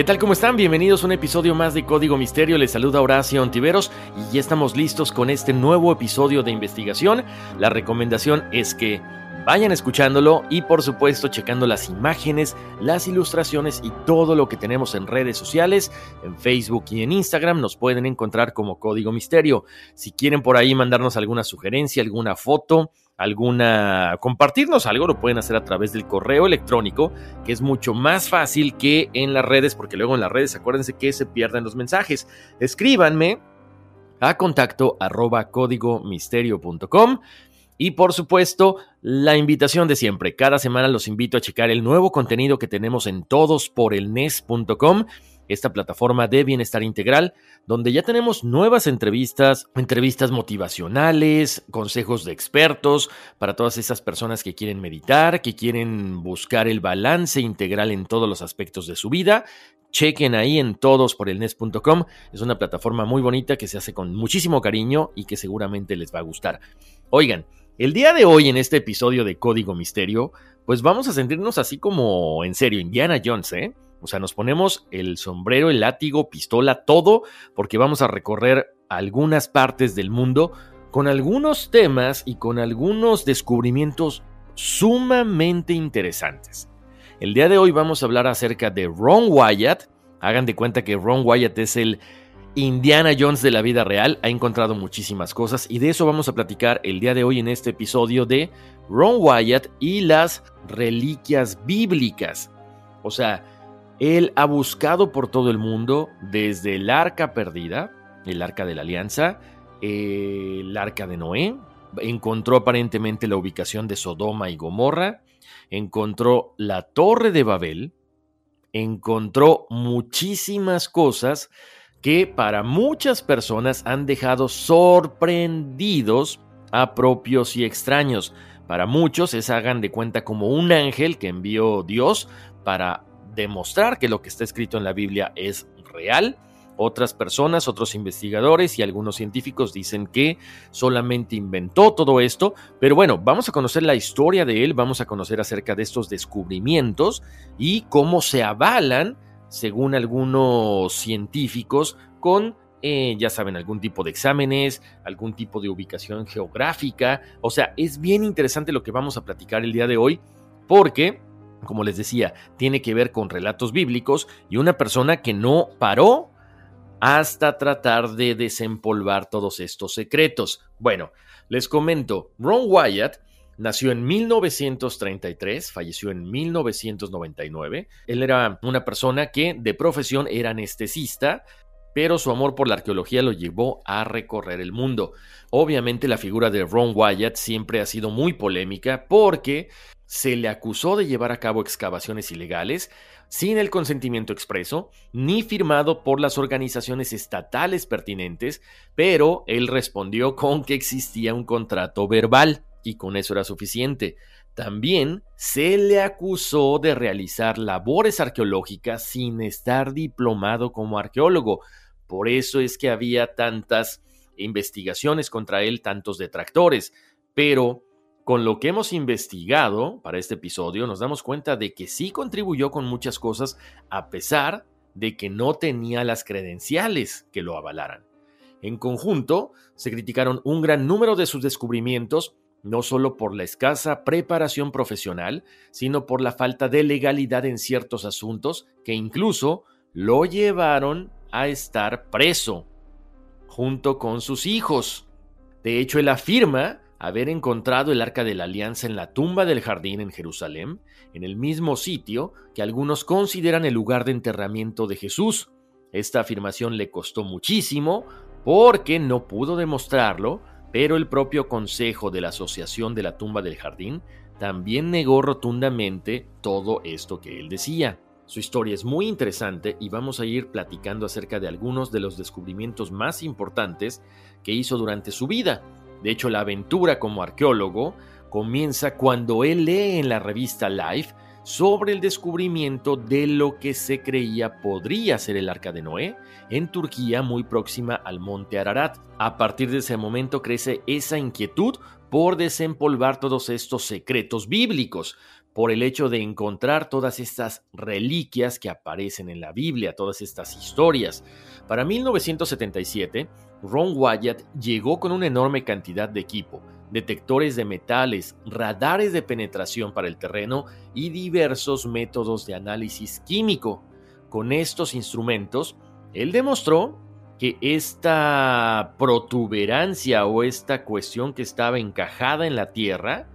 ¿Qué tal? ¿Cómo están? Bienvenidos a un episodio más de Código Misterio. Les saluda Horacio Ontiveros y ya estamos listos con este nuevo episodio de investigación. La recomendación es que vayan escuchándolo y por supuesto checando las imágenes, las ilustraciones y todo lo que tenemos en redes sociales, en Facebook y en Instagram nos pueden encontrar como Código Misterio. Si quieren por ahí mandarnos alguna sugerencia, alguna foto, alguna compartirnos algo, lo pueden hacer a través del correo electrónico, que es mucho más fácil que en las redes, porque luego en las redes acuérdense que se pierden los mensajes. Escríbanme a contacto arroba códigomisterio.com y por supuesto, la invitación de siempre. Cada semana los invito a checar el nuevo contenido que tenemos en todosporelnes.com esta plataforma de bienestar integral, donde ya tenemos nuevas entrevistas, entrevistas motivacionales, consejos de expertos para todas esas personas que quieren meditar, que quieren buscar el balance integral en todos los aspectos de su vida. Chequen ahí en todosporelnes.com. Es una plataforma muy bonita que se hace con muchísimo cariño y que seguramente les va a gustar. Oigan, el día de hoy en este episodio de Código Misterio, pues vamos a sentirnos así como en serio, Indiana Jones, ¿eh? O sea, nos ponemos el sombrero, el látigo, pistola, todo, porque vamos a recorrer algunas partes del mundo con algunos temas y con algunos descubrimientos sumamente interesantes. El día de hoy vamos a hablar acerca de Ron Wyatt. Hagan de cuenta que Ron Wyatt es el Indiana Jones de la vida real. Ha encontrado muchísimas cosas y de eso vamos a platicar el día de hoy en este episodio de Ron Wyatt y las reliquias bíblicas. O sea, él ha buscado por todo el mundo, desde el arca perdida, el arca de la alianza, el arca de Noé, encontró aparentemente la ubicación de Sodoma y Gomorra, encontró la torre de Babel, encontró muchísimas cosas que para muchas personas han dejado sorprendidos a propios y extraños. Para muchos es hagan de cuenta como un ángel que envió Dios para demostrar que lo que está escrito en la Biblia es real. Otras personas, otros investigadores y algunos científicos dicen que solamente inventó todo esto, pero bueno, vamos a conocer la historia de él, vamos a conocer acerca de estos descubrimientos y cómo se avalan, según algunos científicos, con eh, ya saben, algún tipo de exámenes, algún tipo de ubicación geográfica. O sea, es bien interesante lo que vamos a platicar el día de hoy, porque como les decía, tiene que ver con relatos bíblicos y una persona que no paró hasta tratar de desempolvar todos estos secretos. Bueno, les comento, Ron Wyatt nació en 1933, falleció en 1999. Él era una persona que de profesión era anestesista, pero su amor por la arqueología lo llevó a recorrer el mundo. Obviamente la figura de Ron Wyatt siempre ha sido muy polémica porque se le acusó de llevar a cabo excavaciones ilegales sin el consentimiento expreso ni firmado por las organizaciones estatales pertinentes, pero él respondió con que existía un contrato verbal y con eso era suficiente. También se le acusó de realizar labores arqueológicas sin estar diplomado como arqueólogo. Por eso es que había tantas investigaciones contra él, tantos detractores. Pero con lo que hemos investigado para este episodio, nos damos cuenta de que sí contribuyó con muchas cosas a pesar de que no tenía las credenciales que lo avalaran. En conjunto, se criticaron un gran número de sus descubrimientos, no solo por la escasa preparación profesional, sino por la falta de legalidad en ciertos asuntos que incluso lo llevaron a estar preso, junto con sus hijos. De hecho, él afirma haber encontrado el arca de la alianza en la tumba del jardín en Jerusalén, en el mismo sitio que algunos consideran el lugar de enterramiento de Jesús. Esta afirmación le costó muchísimo porque no pudo demostrarlo, pero el propio consejo de la Asociación de la Tumba del Jardín también negó rotundamente todo esto que él decía. Su historia es muy interesante y vamos a ir platicando acerca de algunos de los descubrimientos más importantes que hizo durante su vida. De hecho, la aventura como arqueólogo comienza cuando él lee en la revista Life sobre el descubrimiento de lo que se creía podría ser el arca de Noé en Turquía muy próxima al monte Ararat. A partir de ese momento crece esa inquietud por desempolvar todos estos secretos bíblicos, por el hecho de encontrar todas estas reliquias que aparecen en la Biblia, todas estas historias. Para 1977, Ron Wyatt llegó con una enorme cantidad de equipo, detectores de metales, radares de penetración para el terreno y diversos métodos de análisis químico. Con estos instrumentos, él demostró que esta protuberancia o esta cuestión que estaba encajada en la Tierra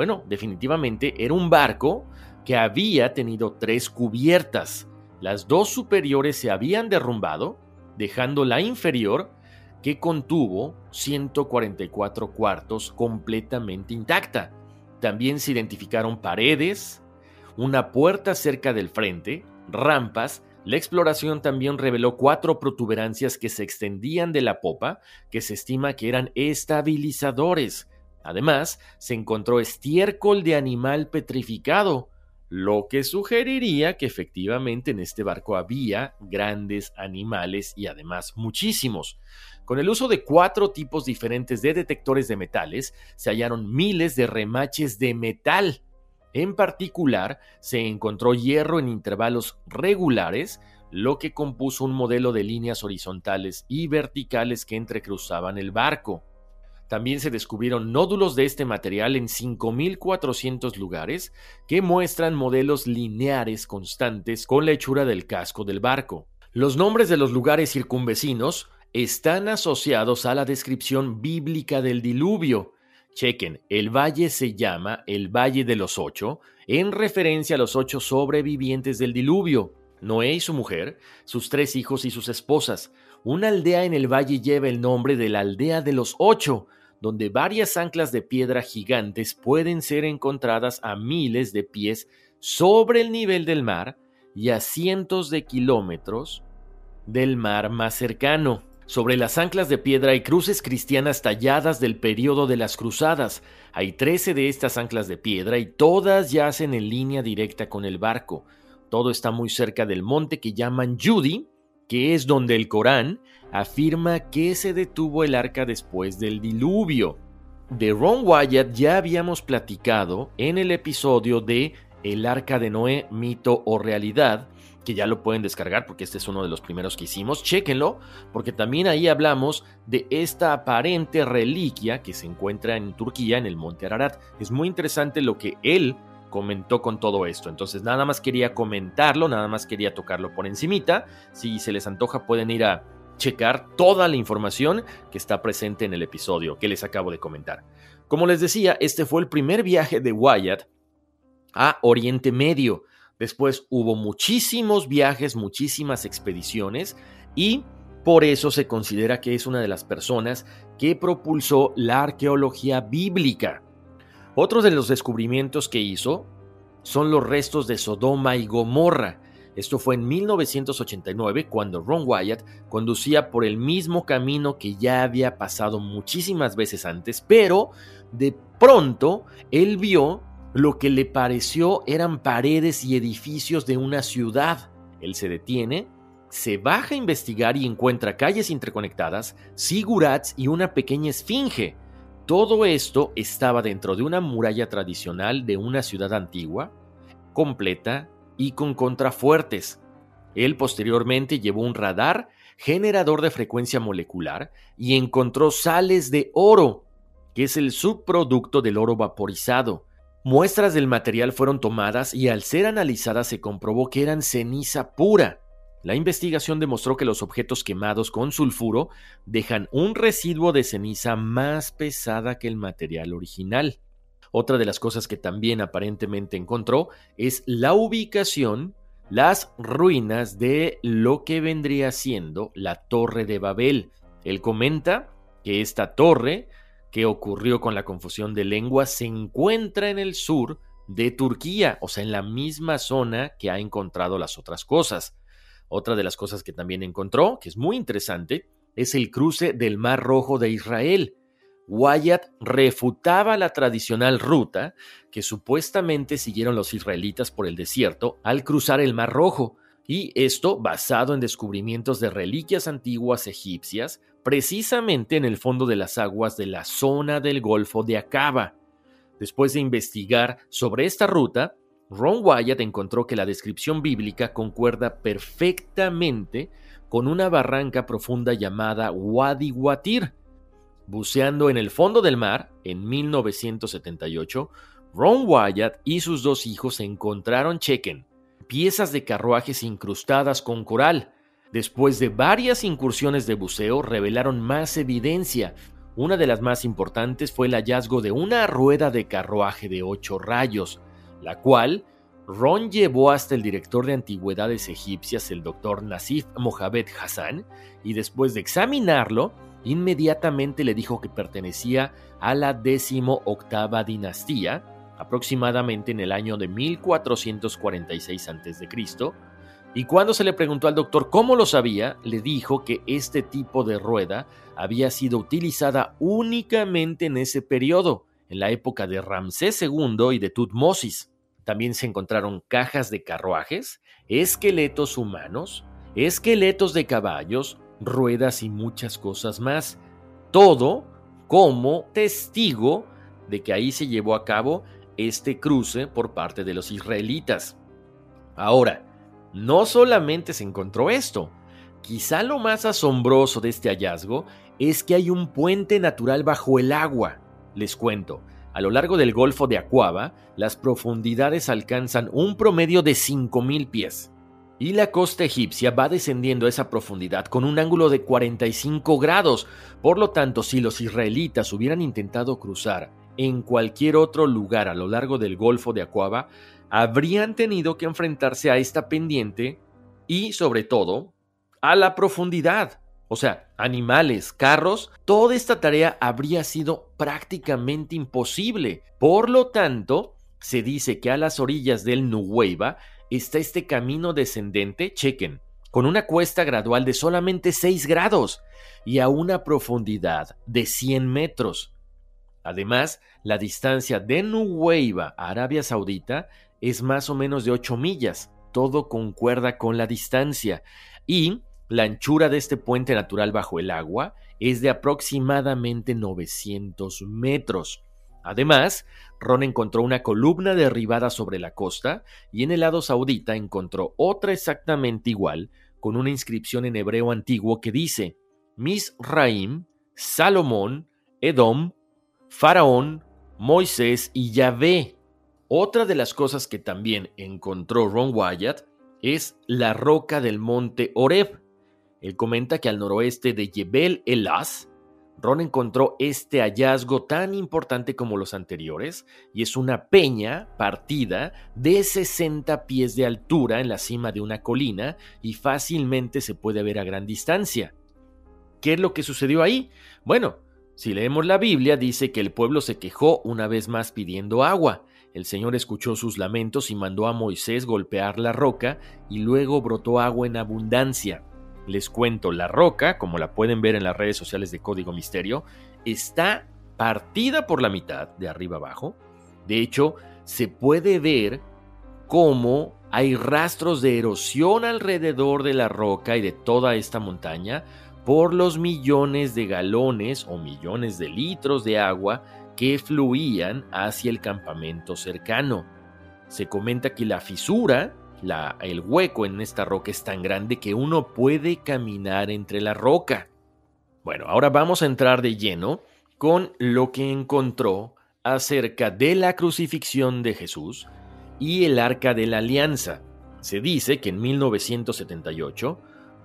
bueno, definitivamente era un barco que había tenido tres cubiertas. Las dos superiores se habían derrumbado, dejando la inferior que contuvo 144 cuartos completamente intacta. También se identificaron paredes, una puerta cerca del frente, rampas, la exploración también reveló cuatro protuberancias que se extendían de la popa, que se estima que eran estabilizadores, Además, se encontró estiércol de animal petrificado, lo que sugeriría que efectivamente en este barco había grandes animales y además muchísimos. Con el uso de cuatro tipos diferentes de detectores de metales, se hallaron miles de remaches de metal. En particular, se encontró hierro en intervalos regulares, lo que compuso un modelo de líneas horizontales y verticales que entrecruzaban el barco. También se descubrieron nódulos de este material en 5.400 lugares que muestran modelos lineares constantes con la hechura del casco del barco. Los nombres de los lugares circunvecinos están asociados a la descripción bíblica del diluvio. Chequen, el valle se llama el Valle de los Ocho, en referencia a los ocho sobrevivientes del diluvio. Noé y su mujer, sus tres hijos y sus esposas. Una aldea en el valle lleva el nombre de la aldea de los ocho, donde varias anclas de piedra gigantes pueden ser encontradas a miles de pies sobre el nivel del mar y a cientos de kilómetros del mar más cercano. Sobre las anclas de piedra hay cruces cristianas talladas del periodo de las cruzadas. Hay 13 de estas anclas de piedra y todas yacen en línea directa con el barco. Todo está muy cerca del monte que llaman Judy, que es donde el Corán afirma que se detuvo el arca después del diluvio. De Ron Wyatt ya habíamos platicado en el episodio de El arca de Noé, mito o realidad, que ya lo pueden descargar porque este es uno de los primeros que hicimos. Chéquenlo, porque también ahí hablamos de esta aparente reliquia que se encuentra en Turquía, en el monte Ararat. Es muy interesante lo que él comentó con todo esto. Entonces nada más quería comentarlo, nada más quería tocarlo por encimita. Si se les antoja pueden ir a checar toda la información que está presente en el episodio que les acabo de comentar. Como les decía, este fue el primer viaje de Wyatt a Oriente Medio. Después hubo muchísimos viajes, muchísimas expediciones y por eso se considera que es una de las personas que propulsó la arqueología bíblica. Otros de los descubrimientos que hizo son los restos de Sodoma y Gomorra, esto fue en 1989 cuando Ron Wyatt conducía por el mismo camino que ya había pasado muchísimas veces antes, pero de pronto él vio lo que le pareció eran paredes y edificios de una ciudad. Él se detiene, se baja a investigar y encuentra calles interconectadas, sigurats y una pequeña esfinge. Todo esto estaba dentro de una muralla tradicional de una ciudad antigua, completa y con contrafuertes. Él posteriormente llevó un radar generador de frecuencia molecular y encontró sales de oro, que es el subproducto del oro vaporizado. Muestras del material fueron tomadas y al ser analizadas se comprobó que eran ceniza pura. La investigación demostró que los objetos quemados con sulfuro dejan un residuo de ceniza más pesada que el material original. Otra de las cosas que también aparentemente encontró es la ubicación, las ruinas de lo que vendría siendo la Torre de Babel. Él comenta que esta torre, que ocurrió con la confusión de lenguas, se encuentra en el sur de Turquía, o sea, en la misma zona que ha encontrado las otras cosas. Otra de las cosas que también encontró, que es muy interesante, es el cruce del Mar Rojo de Israel. Wyatt refutaba la tradicional ruta que supuestamente siguieron los israelitas por el desierto al cruzar el Mar Rojo, y esto basado en descubrimientos de reliquias antiguas egipcias, precisamente en el fondo de las aguas de la zona del Golfo de Acaba. Después de investigar sobre esta ruta, Ron Wyatt encontró que la descripción bíblica concuerda perfectamente con una barranca profunda llamada Wadi Watir. Buceando en el fondo del mar, en 1978, Ron Wyatt y sus dos hijos encontraron chequen, piezas de carruajes incrustadas con coral. Después de varias incursiones de buceo, revelaron más evidencia. Una de las más importantes fue el hallazgo de una rueda de carruaje de ocho rayos, la cual Ron llevó hasta el director de antigüedades egipcias, el doctor Nasif Mohamed Hassan, y después de examinarlo, inmediatamente le dijo que pertenecía a la décimo octava dinastía, aproximadamente en el año de 1446 a.C., y cuando se le preguntó al doctor cómo lo sabía, le dijo que este tipo de rueda había sido utilizada únicamente en ese periodo, en la época de Ramsés II y de Tutmosis. También se encontraron cajas de carruajes, esqueletos humanos, esqueletos de caballos, ruedas y muchas cosas más. Todo como testigo de que ahí se llevó a cabo este cruce por parte de los israelitas. Ahora, no solamente se encontró esto, quizá lo más asombroso de este hallazgo es que hay un puente natural bajo el agua. Les cuento, a lo largo del Golfo de Acuaba, las profundidades alcanzan un promedio de 5.000 pies. Y la costa egipcia va descendiendo a esa profundidad con un ángulo de 45 grados. Por lo tanto, si los israelitas hubieran intentado cruzar en cualquier otro lugar a lo largo del Golfo de Acuaba, habrían tenido que enfrentarse a esta pendiente y, sobre todo, a la profundidad o sea, animales, carros, toda esta tarea habría sido prácticamente imposible. Por lo tanto, se dice que a las orillas del Nuweiba está este camino descendente, chequen, con una cuesta gradual de solamente 6 grados y a una profundidad de 100 metros. Además, la distancia de Nuweiba a Arabia Saudita es más o menos de 8 millas. Todo concuerda con la distancia. Y la anchura de este puente natural bajo el agua es de aproximadamente 900 metros. Además, Ron encontró una columna derribada sobre la costa y en el lado saudita encontró otra exactamente igual con una inscripción en hebreo antiguo que dice Misraim, Salomón, Edom, Faraón, Moisés y Yahvé. Otra de las cosas que también encontró Ron Wyatt es la roca del monte Oreb, él comenta que al noroeste de Jebel Elas, Ron encontró este hallazgo tan importante como los anteriores, y es una peña partida de 60 pies de altura en la cima de una colina y fácilmente se puede ver a gran distancia. ¿Qué es lo que sucedió ahí? Bueno, si leemos la Biblia dice que el pueblo se quejó una vez más pidiendo agua. El Señor escuchó sus lamentos y mandó a Moisés golpear la roca y luego brotó agua en abundancia. Les cuento, la roca, como la pueden ver en las redes sociales de Código Misterio, está partida por la mitad, de arriba abajo. De hecho, se puede ver cómo hay rastros de erosión alrededor de la roca y de toda esta montaña por los millones de galones o millones de litros de agua que fluían hacia el campamento cercano. Se comenta que la fisura el hueco en esta roca es tan grande que uno puede caminar entre la roca. Bueno, ahora vamos a entrar de lleno con lo que encontró acerca de la crucifixión de Jesús y el arca de la alianza. Se dice que en 1978,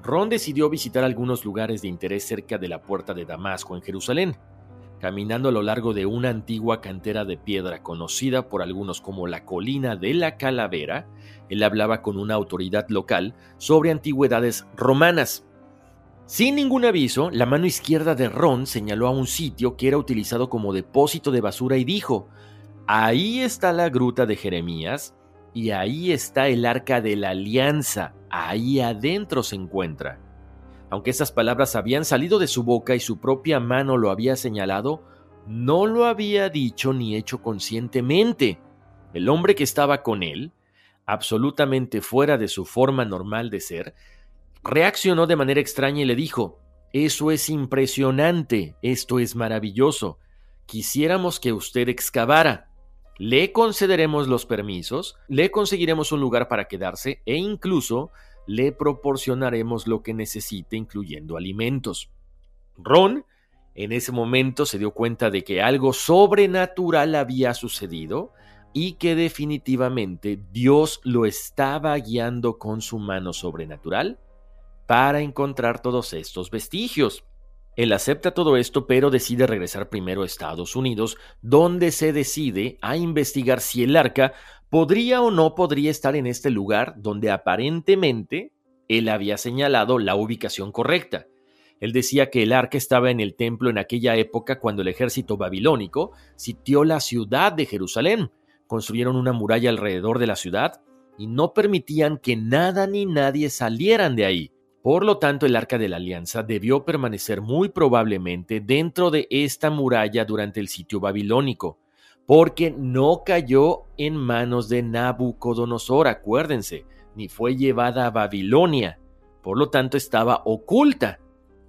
Ron decidió visitar algunos lugares de interés cerca de la puerta de Damasco en Jerusalén. Caminando a lo largo de una antigua cantera de piedra conocida por algunos como la colina de la calavera, él hablaba con una autoridad local sobre antigüedades romanas. Sin ningún aviso, la mano izquierda de Ron señaló a un sitio que era utilizado como depósito de basura y dijo, ahí está la gruta de Jeremías y ahí está el arca de la alianza, ahí adentro se encuentra. Aunque esas palabras habían salido de su boca y su propia mano lo había señalado, no lo había dicho ni hecho conscientemente. El hombre que estaba con él, absolutamente fuera de su forma normal de ser, reaccionó de manera extraña y le dijo, Eso es impresionante, esto es maravilloso, quisiéramos que usted excavara. Le concederemos los permisos, le conseguiremos un lugar para quedarse e incluso le proporcionaremos lo que necesite, incluyendo alimentos. Ron en ese momento se dio cuenta de que algo sobrenatural había sucedido y que definitivamente Dios lo estaba guiando con su mano sobrenatural para encontrar todos estos vestigios. Él acepta todo esto, pero decide regresar primero a Estados Unidos, donde se decide a investigar si el arca podría o no podría estar en este lugar donde aparentemente él había señalado la ubicación correcta. Él decía que el arca estaba en el templo en aquella época cuando el ejército babilónico sitió la ciudad de Jerusalén. Construyeron una muralla alrededor de la ciudad y no permitían que nada ni nadie salieran de ahí. Por lo tanto, el arca de la alianza debió permanecer muy probablemente dentro de esta muralla durante el sitio babilónico, porque no cayó en manos de Nabucodonosor, acuérdense, ni fue llevada a Babilonia. Por lo tanto, estaba oculta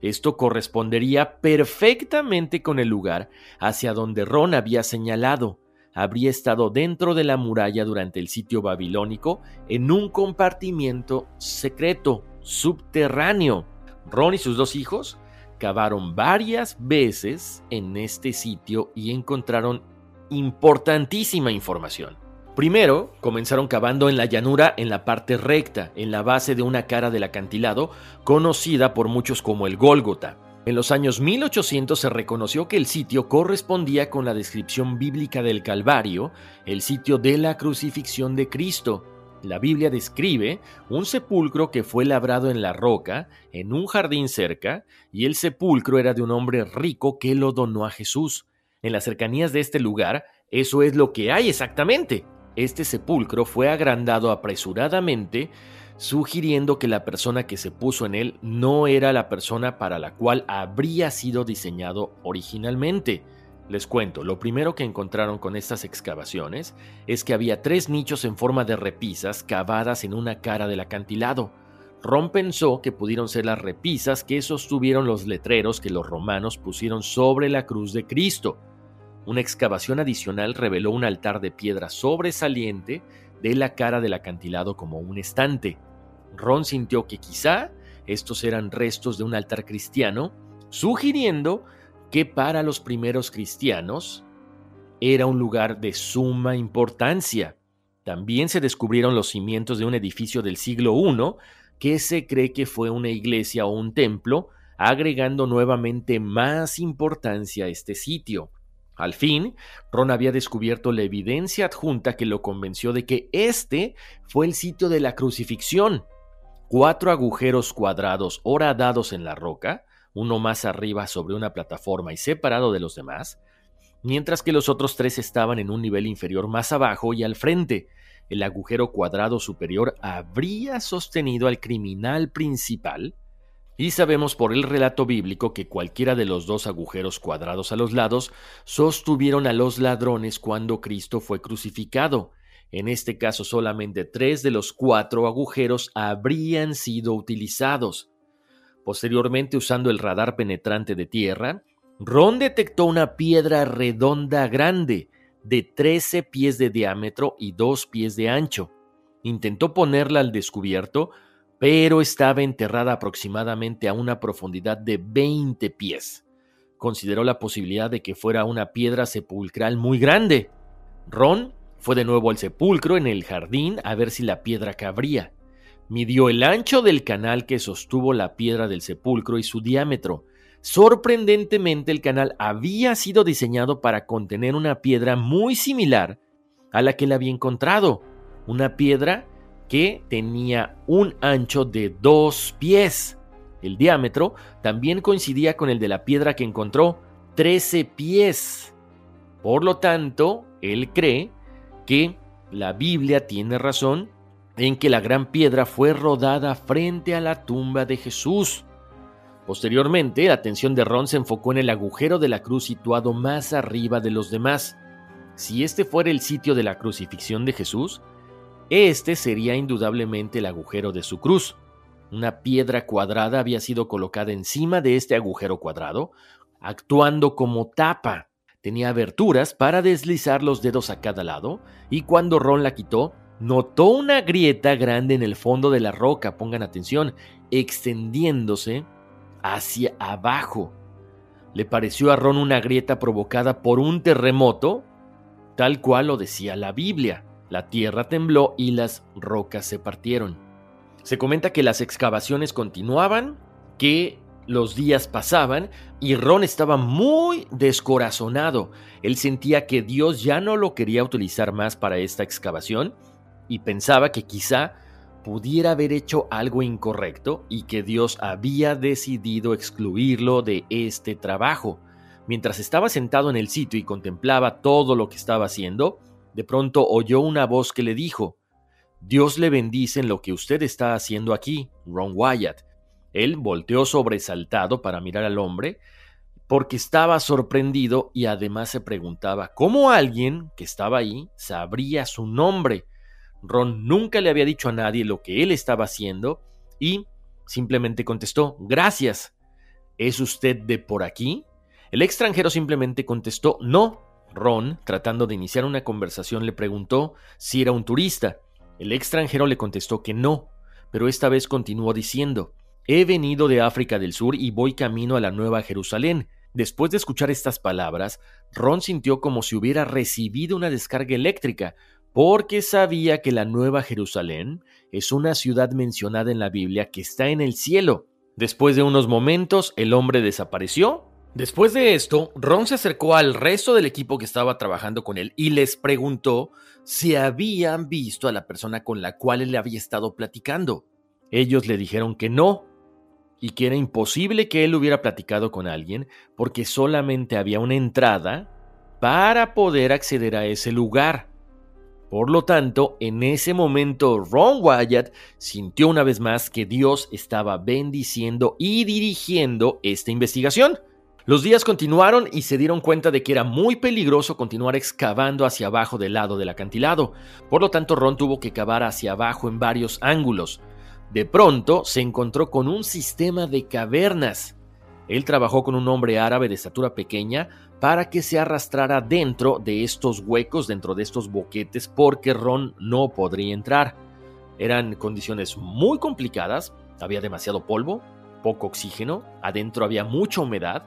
esto correspondería perfectamente con el lugar hacia donde Ron había señalado. Habría estado dentro de la muralla durante el sitio babilónico en un compartimiento secreto, subterráneo. Ron y sus dos hijos cavaron varias veces en este sitio y encontraron importantísima información. Primero, comenzaron cavando en la llanura en la parte recta, en la base de una cara del acantilado, conocida por muchos como el Gólgota. En los años 1800 se reconoció que el sitio correspondía con la descripción bíblica del Calvario, el sitio de la crucifixión de Cristo. La Biblia describe un sepulcro que fue labrado en la roca, en un jardín cerca, y el sepulcro era de un hombre rico que lo donó a Jesús. En las cercanías de este lugar, eso es lo que hay exactamente. Este sepulcro fue agrandado apresuradamente, sugiriendo que la persona que se puso en él no era la persona para la cual habría sido diseñado originalmente. Les cuento, lo primero que encontraron con estas excavaciones es que había tres nichos en forma de repisas cavadas en una cara del acantilado. Ron pensó que pudieron ser las repisas que sostuvieron los letreros que los romanos pusieron sobre la cruz de Cristo. Una excavación adicional reveló un altar de piedra sobresaliente de la cara del acantilado como un estante. Ron sintió que quizá estos eran restos de un altar cristiano, sugiriendo que para los primeros cristianos era un lugar de suma importancia. También se descubrieron los cimientos de un edificio del siglo I que se cree que fue una iglesia o un templo, agregando nuevamente más importancia a este sitio. Al fin, Ron había descubierto la evidencia adjunta que lo convenció de que este fue el sitio de la crucifixión. Cuatro agujeros cuadrados horadados en la roca, uno más arriba sobre una plataforma y separado de los demás, mientras que los otros tres estaban en un nivel inferior más abajo y al frente. El agujero cuadrado superior habría sostenido al criminal principal, y sabemos por el relato bíblico que cualquiera de los dos agujeros cuadrados a los lados sostuvieron a los ladrones cuando Cristo fue crucificado. En este caso solamente tres de los cuatro agujeros habrían sido utilizados. Posteriormente, usando el radar penetrante de tierra, Ron detectó una piedra redonda grande, de 13 pies de diámetro y 2 pies de ancho. Intentó ponerla al descubierto, pero estaba enterrada aproximadamente a una profundidad de 20 pies. Consideró la posibilidad de que fuera una piedra sepulcral muy grande. Ron fue de nuevo al sepulcro en el jardín a ver si la piedra cabría. Midió el ancho del canal que sostuvo la piedra del sepulcro y su diámetro. Sorprendentemente el canal había sido diseñado para contener una piedra muy similar a la que él había encontrado, una piedra que tenía un ancho de dos pies. El diámetro también coincidía con el de la piedra que encontró, 13 pies. Por lo tanto, él cree que la Biblia tiene razón en que la gran piedra fue rodada frente a la tumba de Jesús. Posteriormente, la atención de Ron se enfocó en el agujero de la cruz situado más arriba de los demás. Si este fuera el sitio de la crucifixión de Jesús, este sería indudablemente el agujero de su cruz. Una piedra cuadrada había sido colocada encima de este agujero cuadrado, actuando como tapa. Tenía aberturas para deslizar los dedos a cada lado, y cuando Ron la quitó, notó una grieta grande en el fondo de la roca, pongan atención, extendiéndose hacia abajo. Le pareció a Ron una grieta provocada por un terremoto, tal cual lo decía la Biblia. La tierra tembló y las rocas se partieron. Se comenta que las excavaciones continuaban, que los días pasaban y Ron estaba muy descorazonado. Él sentía que Dios ya no lo quería utilizar más para esta excavación y pensaba que quizá pudiera haber hecho algo incorrecto y que Dios había decidido excluirlo de este trabajo. Mientras estaba sentado en el sitio y contemplaba todo lo que estaba haciendo, de pronto oyó una voz que le dijo, Dios le bendice en lo que usted está haciendo aquí, Ron Wyatt. Él volteó sobresaltado para mirar al hombre, porque estaba sorprendido y además se preguntaba cómo alguien que estaba ahí sabría su nombre. Ron nunca le había dicho a nadie lo que él estaba haciendo y simplemente contestó, gracias. ¿Es usted de por aquí? El extranjero simplemente contestó, no. Ron, tratando de iniciar una conversación, le preguntó si era un turista. El extranjero le contestó que no, pero esta vez continuó diciendo, he venido de África del Sur y voy camino a la Nueva Jerusalén. Después de escuchar estas palabras, Ron sintió como si hubiera recibido una descarga eléctrica, porque sabía que la Nueva Jerusalén es una ciudad mencionada en la Biblia que está en el cielo. Después de unos momentos, el hombre desapareció. Después de esto, Ron se acercó al resto del equipo que estaba trabajando con él y les preguntó si habían visto a la persona con la cual él había estado platicando. Ellos le dijeron que no, y que era imposible que él hubiera platicado con alguien porque solamente había una entrada para poder acceder a ese lugar. Por lo tanto, en ese momento Ron Wyatt sintió una vez más que Dios estaba bendiciendo y dirigiendo esta investigación. Los días continuaron y se dieron cuenta de que era muy peligroso continuar excavando hacia abajo del lado del acantilado. Por lo tanto, Ron tuvo que cavar hacia abajo en varios ángulos. De pronto se encontró con un sistema de cavernas. Él trabajó con un hombre árabe de estatura pequeña para que se arrastrara dentro de estos huecos, dentro de estos boquetes, porque Ron no podría entrar. Eran condiciones muy complicadas, había demasiado polvo, poco oxígeno, adentro había mucha humedad,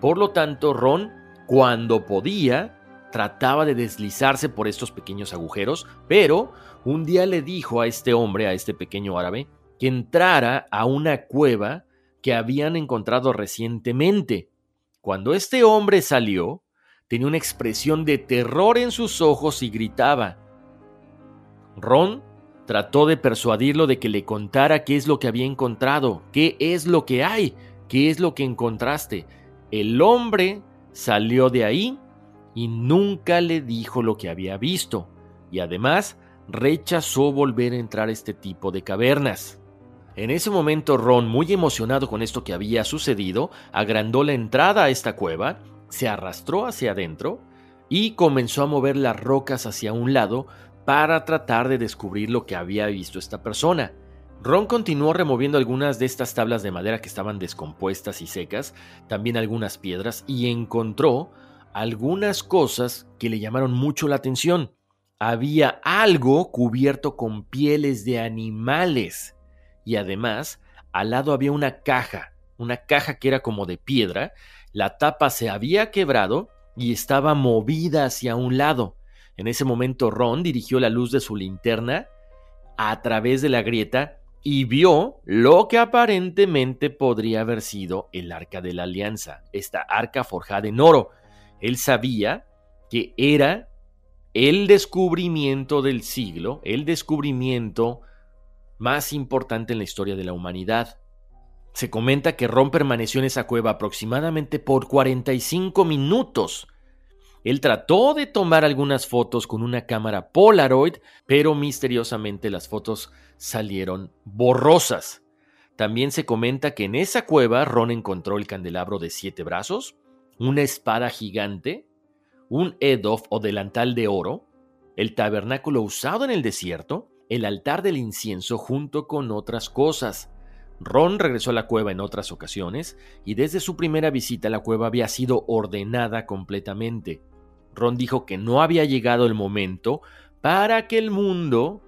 por lo tanto Ron, cuando podía, trataba de deslizarse por estos pequeños agujeros, pero un día le dijo a este hombre, a este pequeño árabe, que entrara a una cueva que habían encontrado recientemente. Cuando este hombre salió, tenía una expresión de terror en sus ojos y gritaba. Ron trató de persuadirlo de que le contara qué es lo que había encontrado, qué es lo que hay, qué es lo que encontraste. El hombre salió de ahí y nunca le dijo lo que había visto, y además rechazó volver a entrar a este tipo de cavernas. En ese momento Ron, muy emocionado con esto que había sucedido, agrandó la entrada a esta cueva, se arrastró hacia adentro y comenzó a mover las rocas hacia un lado para tratar de descubrir lo que había visto esta persona. Ron continuó removiendo algunas de estas tablas de madera que estaban descompuestas y secas, también algunas piedras, y encontró algunas cosas que le llamaron mucho la atención. Había algo cubierto con pieles de animales y además al lado había una caja, una caja que era como de piedra, la tapa se había quebrado y estaba movida hacia un lado. En ese momento Ron dirigió la luz de su linterna a través de la grieta y vio lo que aparentemente podría haber sido el arca de la alianza, esta arca forjada en oro. Él sabía que era el descubrimiento del siglo, el descubrimiento más importante en la historia de la humanidad. Se comenta que Ron permaneció en esa cueva aproximadamente por 45 minutos. Él trató de tomar algunas fotos con una cámara Polaroid, pero misteriosamente las fotos salieron borrosas. También se comenta que en esa cueva Ron encontró el candelabro de siete brazos, una espada gigante, un edof o delantal de oro, el tabernáculo usado en el desierto, el altar del incienso junto con otras cosas. Ron regresó a la cueva en otras ocasiones y desde su primera visita la cueva había sido ordenada completamente. Ron dijo que no había llegado el momento para que el mundo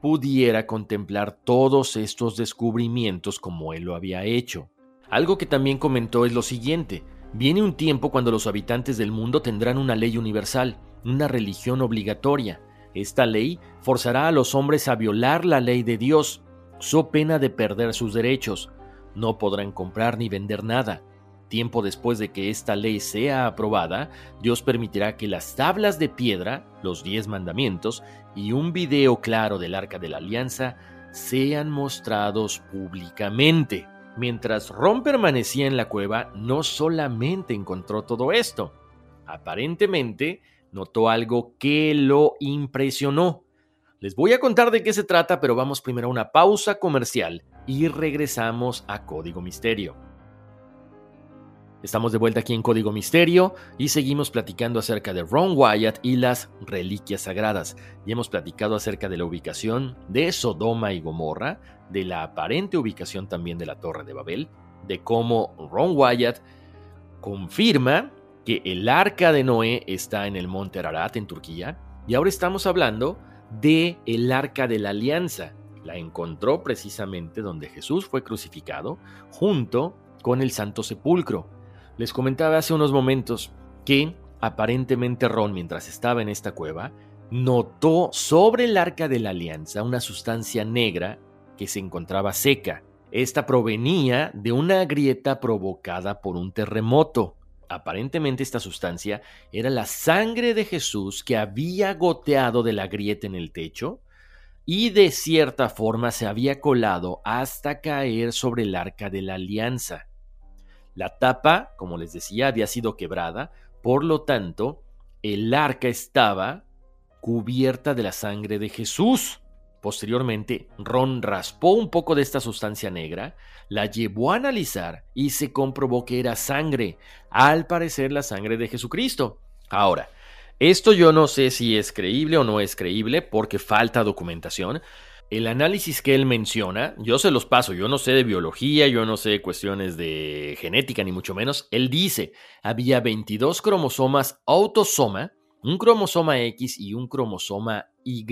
pudiera contemplar todos estos descubrimientos como él lo había hecho. Algo que también comentó es lo siguiente, viene un tiempo cuando los habitantes del mundo tendrán una ley universal, una religión obligatoria. Esta ley forzará a los hombres a violar la ley de Dios, so pena de perder sus derechos. No podrán comprar ni vender nada, Tiempo después de que esta ley sea aprobada, Dios permitirá que las tablas de piedra, los diez mandamientos y un video claro del arca de la alianza sean mostrados públicamente. Mientras Ron permanecía en la cueva, no solamente encontró todo esto, aparentemente notó algo que lo impresionó. Les voy a contar de qué se trata, pero vamos primero a una pausa comercial y regresamos a Código Misterio. Estamos de vuelta aquí en Código Misterio y seguimos platicando acerca de Ron Wyatt y las reliquias sagradas. Y hemos platicado acerca de la ubicación de Sodoma y Gomorra, de la aparente ubicación también de la Torre de Babel, de cómo Ron Wyatt confirma que el arca de Noé está en el monte Ararat en Turquía. Y ahora estamos hablando de el arca de la alianza. La encontró precisamente donde Jesús fue crucificado, junto con el Santo Sepulcro. Les comentaba hace unos momentos que aparentemente Ron, mientras estaba en esta cueva, notó sobre el arca de la alianza una sustancia negra que se encontraba seca. Esta provenía de una grieta provocada por un terremoto. Aparentemente esta sustancia era la sangre de Jesús que había goteado de la grieta en el techo y de cierta forma se había colado hasta caer sobre el arca de la alianza. La tapa, como les decía, había sido quebrada, por lo tanto, el arca estaba cubierta de la sangre de Jesús. Posteriormente, Ron raspó un poco de esta sustancia negra, la llevó a analizar y se comprobó que era sangre, al parecer la sangre de Jesucristo. Ahora, esto yo no sé si es creíble o no es creíble porque falta documentación, el análisis que él menciona, yo se los paso, yo no sé de biología, yo no sé de cuestiones de genética, ni mucho menos. Él dice, había 22 cromosomas autosoma, un cromosoma X y un cromosoma Y.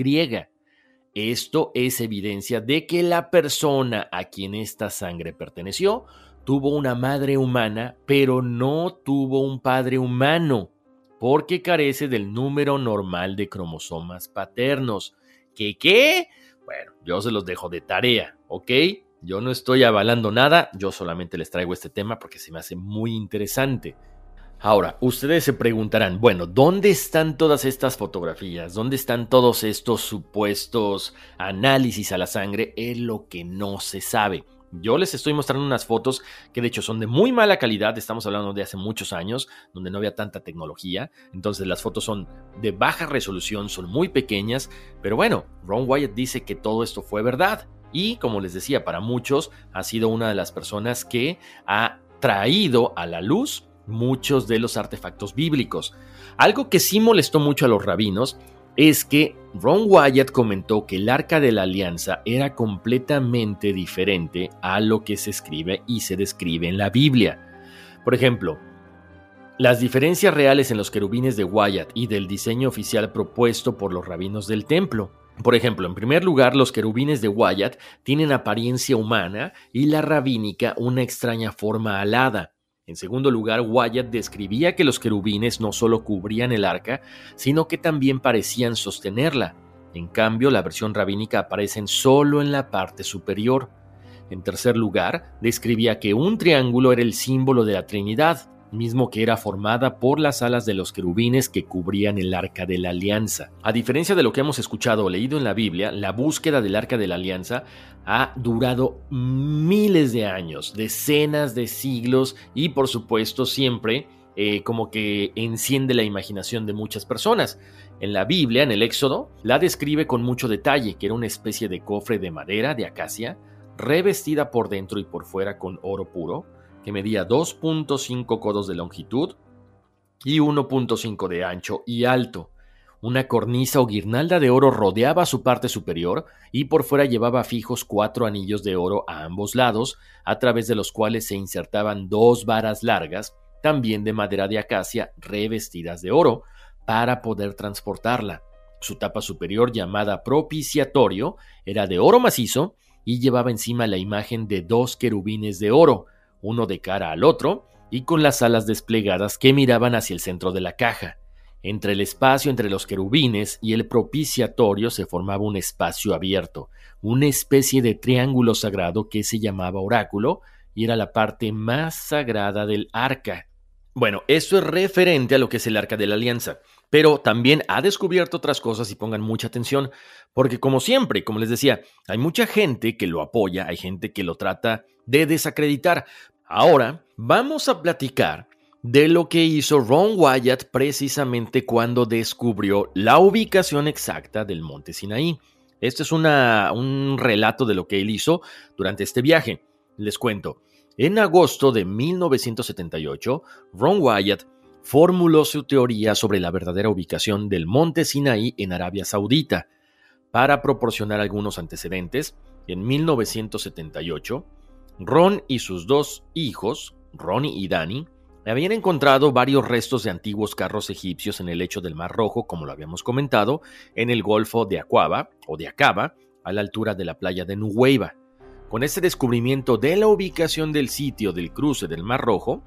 Esto es evidencia de que la persona a quien esta sangre perteneció tuvo una madre humana, pero no tuvo un padre humano, porque carece del número normal de cromosomas paternos. ¿Qué qué? Bueno, yo se los dejo de tarea, ¿ok? Yo no estoy avalando nada, yo solamente les traigo este tema porque se me hace muy interesante. Ahora, ustedes se preguntarán, bueno, ¿dónde están todas estas fotografías? ¿Dónde están todos estos supuestos análisis a la sangre? Es lo que no se sabe. Yo les estoy mostrando unas fotos que de hecho son de muy mala calidad, estamos hablando de hace muchos años, donde no había tanta tecnología, entonces las fotos son de baja resolución, son muy pequeñas, pero bueno, Ron Wyatt dice que todo esto fue verdad y como les decía, para muchos ha sido una de las personas que ha traído a la luz muchos de los artefactos bíblicos. Algo que sí molestó mucho a los rabinos es que Ron Wyatt comentó que el arca de la alianza era completamente diferente a lo que se escribe y se describe en la Biblia. Por ejemplo, las diferencias reales en los querubines de Wyatt y del diseño oficial propuesto por los rabinos del templo. Por ejemplo, en primer lugar, los querubines de Wyatt tienen apariencia humana y la rabínica una extraña forma alada. En segundo lugar, Wyatt describía que los querubines no solo cubrían el arca, sino que también parecían sostenerla. En cambio, la versión rabínica aparecen solo en la parte superior. En tercer lugar, describía que un triángulo era el símbolo de la Trinidad, mismo que era formada por las alas de los querubines que cubrían el arca de la alianza. A diferencia de lo que hemos escuchado o leído en la Biblia, la búsqueda del arca de la alianza ha durado miles de años, decenas de siglos y por supuesto siempre eh, como que enciende la imaginación de muchas personas. En la Biblia, en el Éxodo, la describe con mucho detalle, que era una especie de cofre de madera, de acacia, revestida por dentro y por fuera con oro puro, que medía 2.5 codos de longitud y 1.5 de ancho y alto. Una cornisa o guirnalda de oro rodeaba su parte superior y por fuera llevaba fijos cuatro anillos de oro a ambos lados, a través de los cuales se insertaban dos varas largas, también de madera de acacia, revestidas de oro, para poder transportarla. Su tapa superior, llamada propiciatorio, era de oro macizo y llevaba encima la imagen de dos querubines de oro, uno de cara al otro, y con las alas desplegadas que miraban hacia el centro de la caja. Entre el espacio entre los querubines y el propiciatorio se formaba un espacio abierto, una especie de triángulo sagrado que se llamaba oráculo y era la parte más sagrada del arca. Bueno, eso es referente a lo que es el arca de la alianza, pero también ha descubierto otras cosas y pongan mucha atención, porque como siempre, como les decía, hay mucha gente que lo apoya, hay gente que lo trata de desacreditar, Ahora vamos a platicar de lo que hizo Ron Wyatt precisamente cuando descubrió la ubicación exacta del monte Sinaí. Este es un relato de lo que él hizo durante este viaje. Les cuento. En agosto de 1978, Ron Wyatt formuló su teoría sobre la verdadera ubicación del monte Sinaí en Arabia Saudita. Para proporcionar algunos antecedentes, en 1978, Ron y sus dos hijos, Ronnie y Danny, habían encontrado varios restos de antiguos carros egipcios en el lecho del Mar Rojo, como lo habíamos comentado, en el Golfo de Aquaba o de Acaba, a la altura de la playa de Nuweiba. Con este descubrimiento de la ubicación del sitio del cruce del Mar Rojo,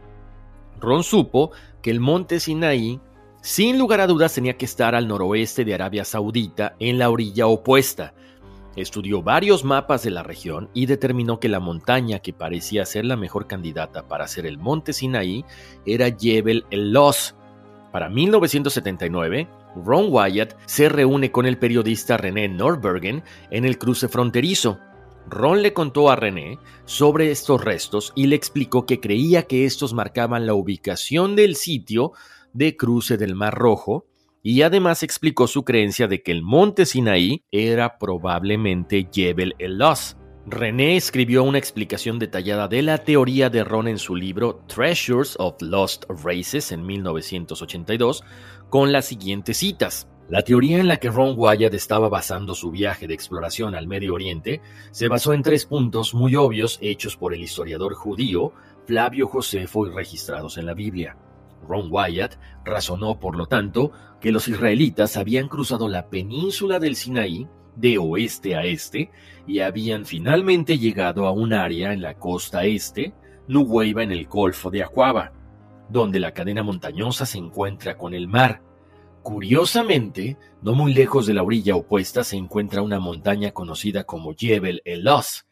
Ron supo que el monte Sinaí, sin lugar a dudas, tenía que estar al noroeste de Arabia Saudita, en la orilla opuesta, Estudió varios mapas de la región y determinó que la montaña que parecía ser la mejor candidata para ser el monte Sinaí era Jebel el Los. Para 1979, Ron Wyatt se reúne con el periodista René Nordbergen en el cruce fronterizo. Ron le contó a René sobre estos restos y le explicó que creía que estos marcaban la ubicación del sitio de cruce del Mar Rojo y además explicó su creencia de que el monte Sinaí era probablemente Jebel el Los. René escribió una explicación detallada de la teoría de Ron en su libro Treasures of Lost Races en 1982 con las siguientes citas. La teoría en la que Ron Wyatt estaba basando su viaje de exploración al Medio Oriente se basó en tres puntos muy obvios hechos por el historiador judío Flavio Josefo y registrados en la Biblia. Ron Wyatt razonó, por lo tanto, que los israelitas habían cruzado la península del Sinaí de oeste a este y habían finalmente llegado a un área en la costa este, Nuweiba en el Golfo de Aquaba, donde la cadena montañosa se encuentra con el mar. Curiosamente, no muy lejos de la orilla opuesta se encuentra una montaña conocida como Jebel el-Los,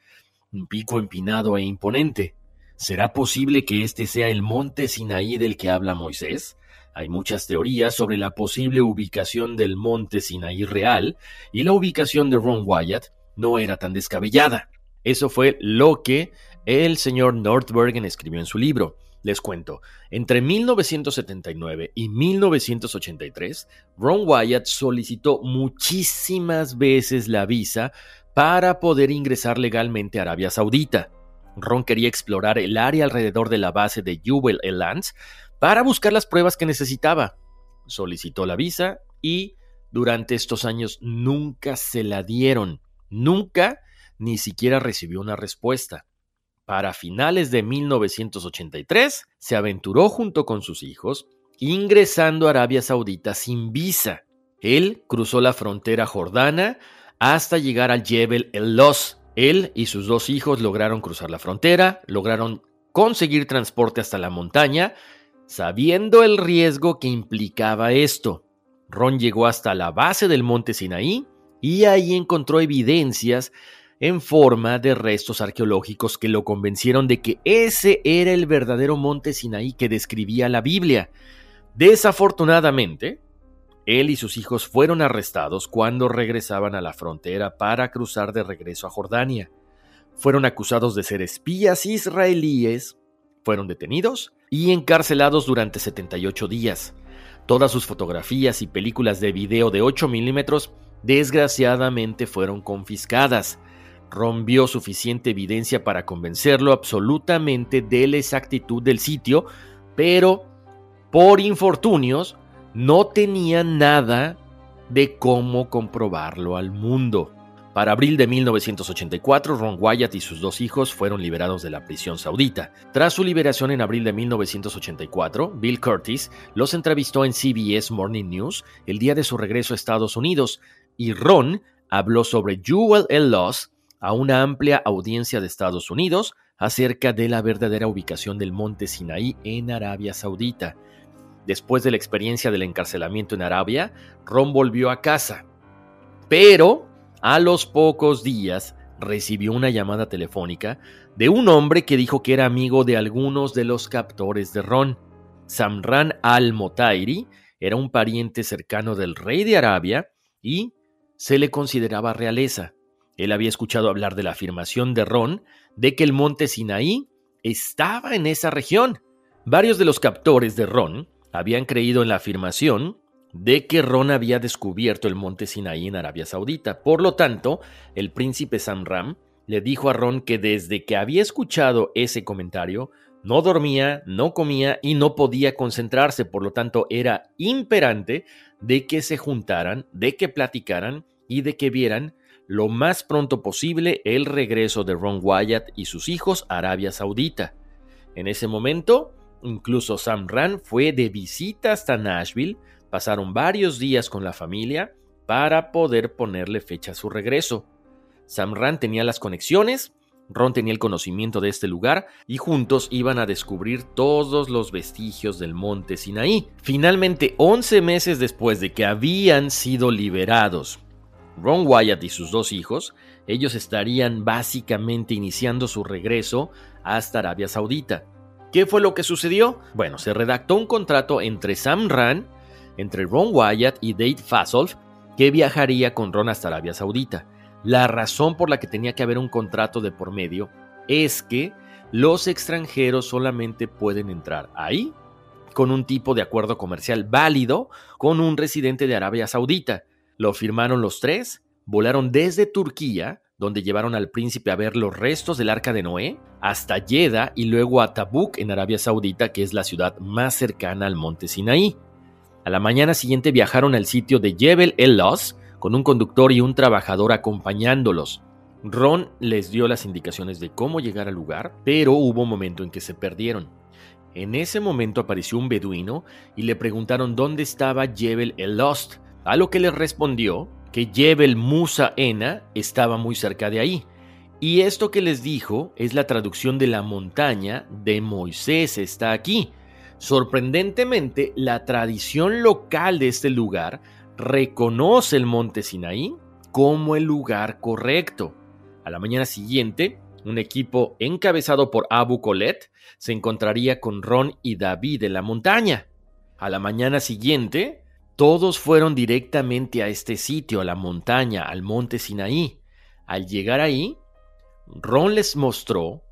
un pico empinado e imponente. ¿Será posible que este sea el monte Sinaí del que habla Moisés? Hay muchas teorías sobre la posible ubicación del monte Sinaí real y la ubicación de Ron Wyatt no era tan descabellada. Eso fue lo que el señor Nordbergen escribió en su libro. Les cuento, entre 1979 y 1983, Ron Wyatt solicitó muchísimas veces la visa para poder ingresar legalmente a Arabia Saudita. Ron quería explorar el área alrededor de la base de Jewel Lands para buscar las pruebas que necesitaba. Solicitó la visa y durante estos años nunca se la dieron. Nunca ni siquiera recibió una respuesta. Para finales de 1983 se aventuró junto con sus hijos, ingresando a Arabia Saudita sin visa. Él cruzó la frontera jordana hasta llegar al Jebel El Los, él y sus dos hijos lograron cruzar la frontera, lograron conseguir transporte hasta la montaña, sabiendo el riesgo que implicaba esto. Ron llegó hasta la base del monte Sinaí y ahí encontró evidencias en forma de restos arqueológicos que lo convencieron de que ese era el verdadero monte Sinaí que describía la Biblia. Desafortunadamente, él y sus hijos fueron arrestados cuando regresaban a la frontera para cruzar de regreso a Jordania. Fueron acusados de ser espías israelíes, fueron detenidos y encarcelados durante 78 días. Todas sus fotografías y películas de video de 8 milímetros desgraciadamente fueron confiscadas. Ron suficiente evidencia para convencerlo absolutamente de la exactitud del sitio, pero por infortunios no tenía nada de cómo comprobarlo al mundo. Para abril de 1984, Ron Wyatt y sus dos hijos fueron liberados de la prisión saudita. Tras su liberación en abril de 1984, Bill Curtis los entrevistó en CBS Morning News el día de su regreso a Estados Unidos y Ron habló sobre Jewel el Loss a una amplia audiencia de Estados Unidos acerca de la verdadera ubicación del monte Sinaí en Arabia Saudita. Después de la experiencia del encarcelamiento en Arabia, Ron volvió a casa. Pero a los pocos días recibió una llamada telefónica de un hombre que dijo que era amigo de algunos de los captores de Ron. Samran al-Motairi era un pariente cercano del rey de Arabia y se le consideraba realeza. Él había escuchado hablar de la afirmación de Ron de que el monte Sinaí estaba en esa región. Varios de los captores de Ron habían creído en la afirmación de que Ron había descubierto el monte Sinaí en Arabia Saudita. Por lo tanto, el príncipe Samram le dijo a Ron que desde que había escuchado ese comentario, no dormía, no comía y no podía concentrarse, por lo tanto era imperante de que se juntaran, de que platicaran y de que vieran lo más pronto posible el regreso de Ron Wyatt y sus hijos a Arabia Saudita. En ese momento, incluso Sam fue de visita hasta Nashville Pasaron varios días con la familia para poder ponerle fecha a su regreso. Sam Rand tenía las conexiones, Ron tenía el conocimiento de este lugar y juntos iban a descubrir todos los vestigios del monte Sinaí. Finalmente, 11 meses después de que habían sido liberados Ron Wyatt y sus dos hijos, ellos estarían básicamente iniciando su regreso hasta Arabia Saudita. ¿Qué fue lo que sucedió? Bueno, se redactó un contrato entre Sam Rand entre Ron Wyatt y Dave Fasolf, que viajaría con Ron hasta Arabia Saudita. La razón por la que tenía que haber un contrato de por medio es que los extranjeros solamente pueden entrar ahí con un tipo de acuerdo comercial válido con un residente de Arabia Saudita. Lo firmaron los tres, volaron desde Turquía, donde llevaron al príncipe a ver los restos del arca de Noé, hasta Jeddah y luego a Tabuk en Arabia Saudita, que es la ciudad más cercana al monte Sinaí. A la mañana siguiente viajaron al sitio de Jebel El Los con un conductor y un trabajador acompañándolos. Ron les dio las indicaciones de cómo llegar al lugar, pero hubo un momento en que se perdieron. En ese momento apareció un beduino y le preguntaron dónde estaba Jebel El Lost, a lo que les respondió que Jebel Musa Ena estaba muy cerca de ahí. Y esto que les dijo es la traducción de la montaña de Moisés está aquí. Sorprendentemente, la tradición local de este lugar reconoce el monte Sinaí como el lugar correcto. A la mañana siguiente, un equipo encabezado por Abu Colet se encontraría con Ron y David en la montaña. A la mañana siguiente, todos fueron directamente a este sitio, a la montaña, al monte Sinaí. Al llegar ahí, Ron les mostró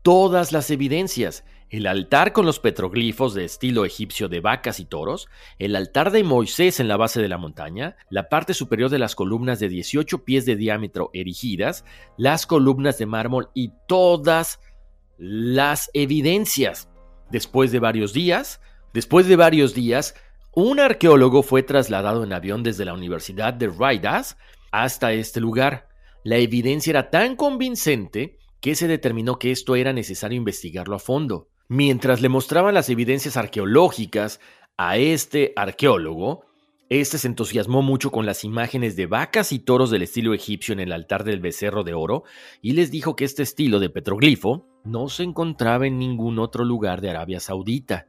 todas las evidencias el altar con los petroglifos de estilo egipcio de vacas y toros, el altar de Moisés en la base de la montaña, la parte superior de las columnas de 18 pies de diámetro erigidas, las columnas de mármol y todas las evidencias. Después de varios días, después de varios días, un arqueólogo fue trasladado en avión desde la Universidad de Raidas hasta este lugar. La evidencia era tan convincente que se determinó que esto era necesario investigarlo a fondo. Mientras le mostraban las evidencias arqueológicas a este arqueólogo, este se entusiasmó mucho con las imágenes de vacas y toros del estilo egipcio en el altar del becerro de oro y les dijo que este estilo de petroglifo no se encontraba en ningún otro lugar de Arabia Saudita.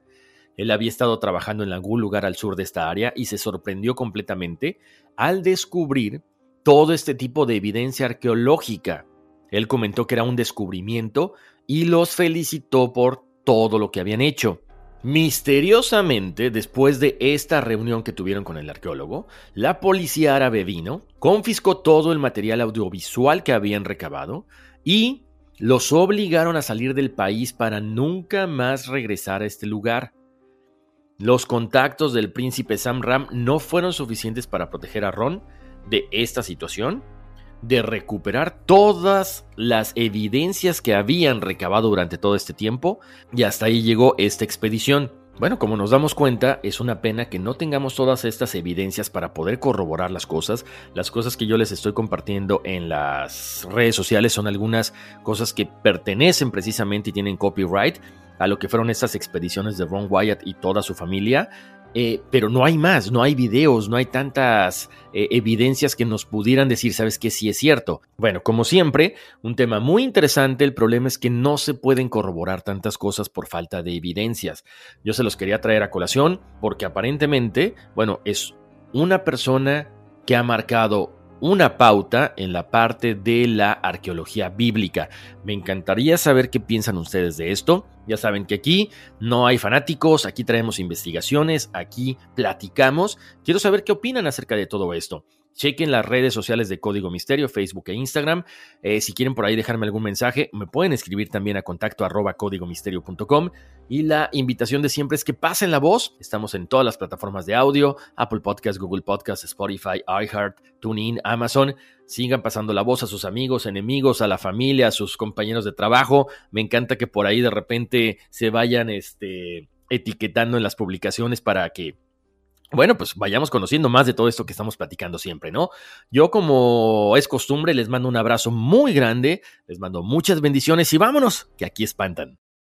Él había estado trabajando en algún lugar al sur de esta área y se sorprendió completamente al descubrir todo este tipo de evidencia arqueológica. Él comentó que era un descubrimiento y los felicitó por todo lo que habían hecho. Misteriosamente, después de esta reunión que tuvieron con el arqueólogo, la policía árabe vino, confiscó todo el material audiovisual que habían recabado y los obligaron a salir del país para nunca más regresar a este lugar. Los contactos del príncipe Sam Ram no fueron suficientes para proteger a Ron de esta situación, de recuperar todas las evidencias que habían recabado durante todo este tiempo, y hasta ahí llegó esta expedición. Bueno, como nos damos cuenta, es una pena que no tengamos todas estas evidencias para poder corroborar las cosas. Las cosas que yo les estoy compartiendo en las redes sociales son algunas cosas que pertenecen precisamente y tienen copyright a lo que fueron estas expediciones de Ron Wyatt y toda su familia. Eh, pero no hay más, no hay videos, no hay tantas eh, evidencias que nos pudieran decir, ¿sabes qué? Sí es cierto. Bueno, como siempre, un tema muy interesante, el problema es que no se pueden corroborar tantas cosas por falta de evidencias. Yo se los quería traer a colación porque aparentemente, bueno, es una persona que ha marcado una pauta en la parte de la arqueología bíblica. Me encantaría saber qué piensan ustedes de esto. Ya saben que aquí no hay fanáticos, aquí traemos investigaciones, aquí platicamos. Quiero saber qué opinan acerca de todo esto. Chequen las redes sociales de Código Misterio, Facebook e Instagram. Eh, si quieren por ahí dejarme algún mensaje, me pueden escribir también a contacto arroba códigomisterio.com. Y la invitación de siempre es que pasen la voz. Estamos en todas las plataformas de audio, Apple Podcasts, Google Podcasts, Spotify, iHeart, TuneIn, Amazon. Sigan pasando la voz a sus amigos, enemigos, a la familia, a sus compañeros de trabajo. Me encanta que por ahí de repente se vayan este, etiquetando en las publicaciones para que bueno, pues vayamos conociendo más de todo esto que estamos platicando siempre, ¿no? Yo, como es costumbre, les mando un abrazo muy grande, les mando muchas bendiciones y vámonos, que aquí espantan.